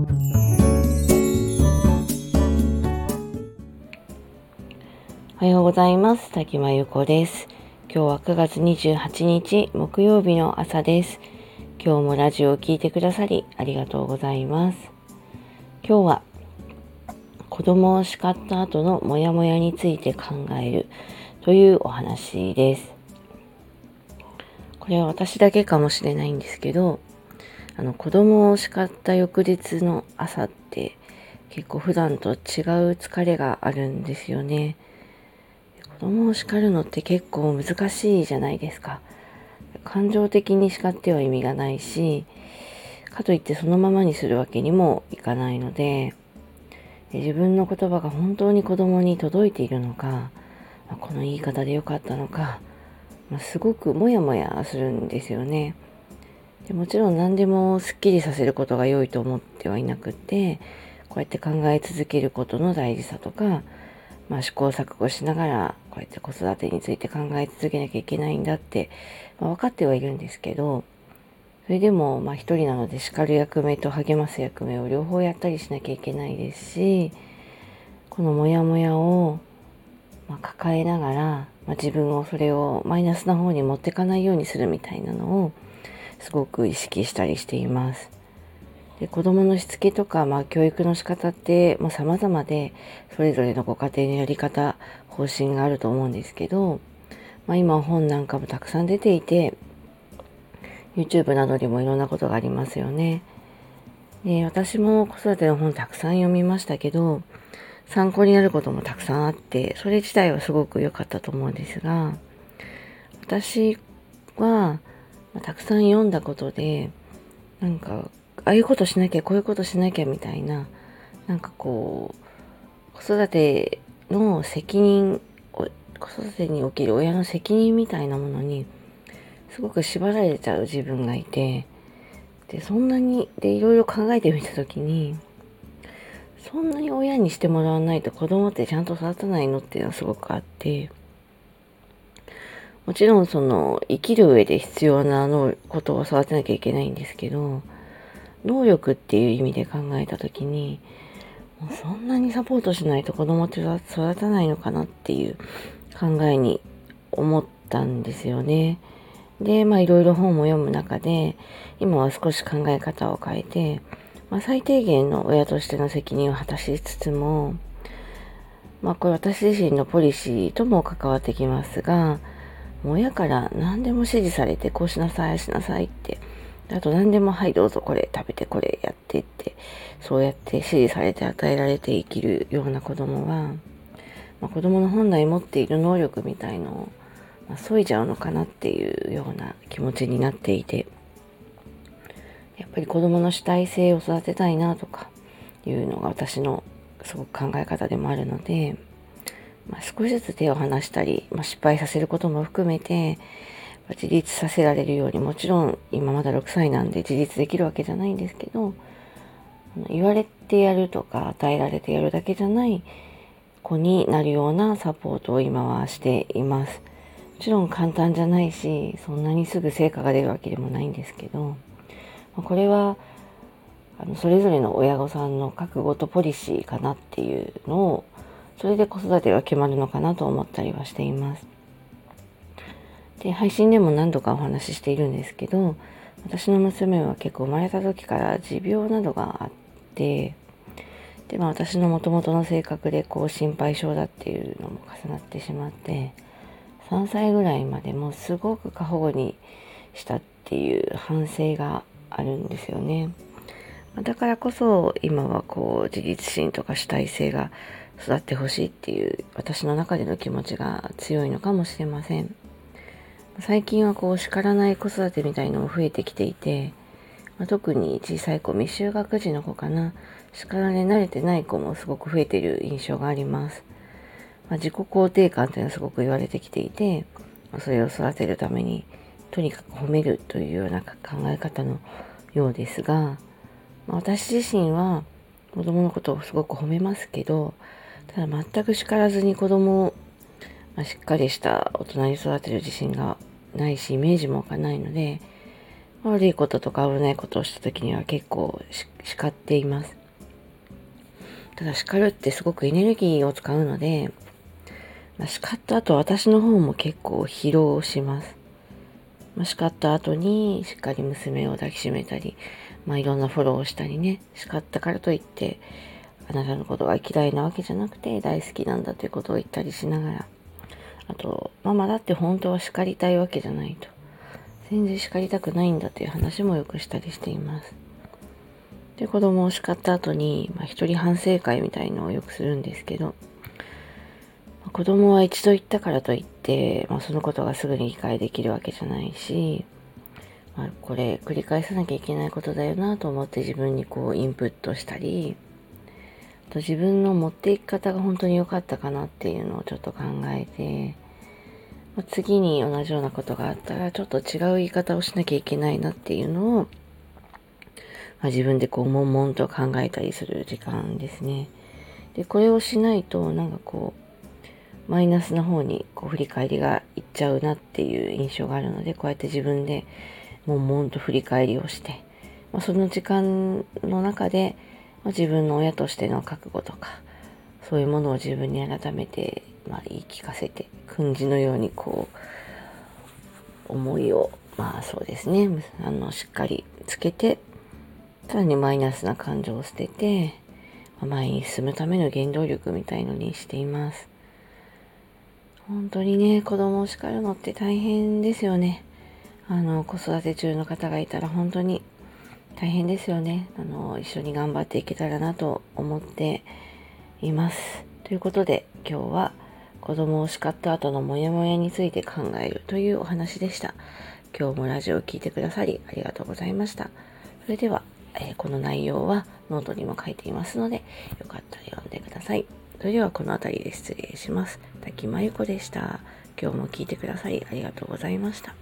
おはようございます。滝間由子です。今日は9月28日木曜日の朝です。今日もラジオを聴いてくださりありがとうございます。今日は子供を叱った後のモヤモヤについて考えるというお話です。これは私だけかもしれないんですけど、あの子供を叱った翌日の朝って結構普段と違う疲れがあるんですよね。子供を叱るのって結構難しいじゃないですか。感情的に叱っては意味がないし、かといってそのままにするわけにもいかないので、自分の言葉が本当に子供に届いているのか、この言い方で良かったのか、すごくモヤモヤするんですよねで。もちろん何でもすっきりさせることが良いと思ってはいなくて、こうやって考え続けることの大事さとか、まあ、試行錯誤しながらこうやって子育てについて考え続けなきゃいけないんだって、まあ、分かってはいるんですけどそれでもまあ一人なので叱る役目と励ます役目を両方やったりしなきゃいけないですしこのモヤモヤをま抱えながら、まあ、自分をそれをマイナスな方に持ってかないようにするみたいなのをすごく意識したりしています。で子供のしつけとか、まあ、教育の仕方ってもう様々でそれぞれのご家庭のやり方方針があると思うんですけど、まあ、今本なんかもたくさん出ていて YouTube などにもいろんなことがありますよね。で私も子育ての本たくさん読みましたけど参考になることもたくさんあってそれ自体はすごく良かったと思うんですが私は、たくさん読んだことでなんかああいうことしなきゃこういうことしなきゃみたいななんかこう子育ての責任子育てに起きる親の責任みたいなものにすごく縛られちゃう自分がいてでそんなにでいろいろ考えてみた時にそんなに親にしてもらわないと子供ってちゃんと育たないのっていうのはすごくあってもちろんその生きる上で必要なのことを育てなきゃいけないんですけど能力っていう意味で考えた時にもうそんなにサポートしないと子供って育たないのかなっていう考えに思ったんですよね。で、まあいろいろ本も読む中で、今は少し考え方を変えて、まあ、最低限の親としての責任を果たしつつも、まあこれ私自身のポリシーとも関わってきますが、親から何でも指示されてこうしなさい、しなさいって。あと何でも、はい、どうぞこれ食べて、これやってって、そうやって指示されて与えられて生きるような子供は、まあ、子供の本来持っている能力みたいのを、まあ、削いじゃうのかなっていうような気持ちになっていて、やっぱり子供の主体性を育てたいなとかいうのが私のすごく考え方でもあるので、まあ、少しずつ手を離したり、まあ、失敗させることも含めてま、自立させられるようにもちろん今まだ6歳なんで自立できるわけじゃないんですけど言われてやるとか与えられてやるだけじゃない子になるようなサポートを今はしています。もちろん簡単じゃないしそんなにすぐ成果が出るわけでもないんですけどこれはあのそれぞれの親御さんの覚悟とポリシーかなっていうのをそれで子育てが決まるのかなと思ったりはしています。で、配信でも何度かお話ししているんですけど、私の娘は結構生まれた時から持病などがあって、で、まあ私の元々の性格でこう心配性だっていうのも重なってしまって、3歳ぐらいまでもすごく過保護にしたっていう反省があるんですよね。だからこそ今はこう自立心とか主体性が育ってほしいっていう私の中での気持ちが強いのかもしれません。最近はこう叱らない子育てみたいのも増えてきていて、まあ、特に小さい子、未就学児の子かな、叱られ慣れてない子もすごく増えている印象があります。まあ、自己肯定感というのはすごく言われてきていて、ま、それを育てるためにとにかく褒めるというような考え方のようですが、まあ、私自身は子供のことをすごく褒めますけど、ただ全く叱らずに子供を、まあ、しっかりした大人に育てる自信がないしイメージも湧かないので悪いこととか危ないことをした時には結構叱っています。ただ叱るってすごくエネルギーを使うので、まあ、叱った後私の方も結構疲労します。まあ、叱った後にしっかり娘を抱きしめたり、まあ、いろんなフォローをしたりね、叱ったからといって、あなたのことが嫌いなわけじゃなくて大好きなんだということを言ったりしながら、あと、ママだって本当は叱りたいわけじゃないと。全然叱りたくないんだという話もよくしたりしています。で、子供を叱った後に、まあ、一人反省会みたいのをよくするんですけど、まあ、子供は一度言ったからといって、まあ、そのことがすぐに理解できるわけじゃないし、まあ、これ繰り返さなきゃいけないことだよなと思って自分にこうインプットしたり、と自分の持っていき方が本当に良かったかなっていうのをちょっと考えて、まあ、次に同じようなことがあったらちょっと違う言い方をしなきゃいけないなっていうのを、まあ、自分でこう悶々と考えたりする時間ですね。で、これをしないとなんかこう、マイナスな方にこう振り返りがいっちゃうなっていう印象があるので、こうやって自分で悶々と振り返りをして、まあ、その時間の中で、まあ、自分の親としての覚悟とか、そういうものを自分に改めて、まあ、言い聞かせて、訓示のようにこう、思いを、まあそうですね、あの、しっかりつけて、さらにマイナスな感情を捨てて、前に進むための原動力みたいのにしています。本当にね、子供を叱るのって大変ですよね。あの、子育て中の方がいたら本当に大変ですよね。あの、一緒に頑張っていけたらなと思っています。ということで、今日は子供を叱った後のモヤモヤについて考えるというお話でした。今日もラジオを聴いてくださりありがとうございました。それでは、えー、この内容はノートにも書いていますので、よかったら読んでください。それではこの辺りで失礼します。滝真由子でした。今日も聞いてくださりありがとうございました。